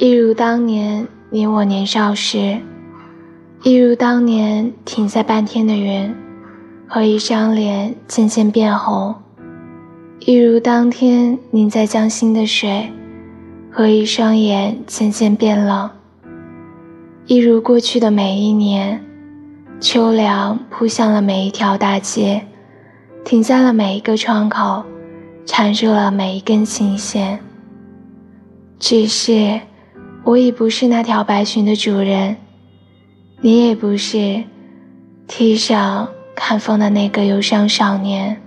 一如当年你我年少时，一如当年停在半天的云和一张脸渐渐变红，一如当天凝在江心的水和一双眼渐渐变冷，一如过去的每一年，秋凉扑向了每一条大街，停在了每一个窗口，缠住了每一根琴弦。只是。我已不是那条白裙的主人，你也不是，梯上看风的那个忧伤少年。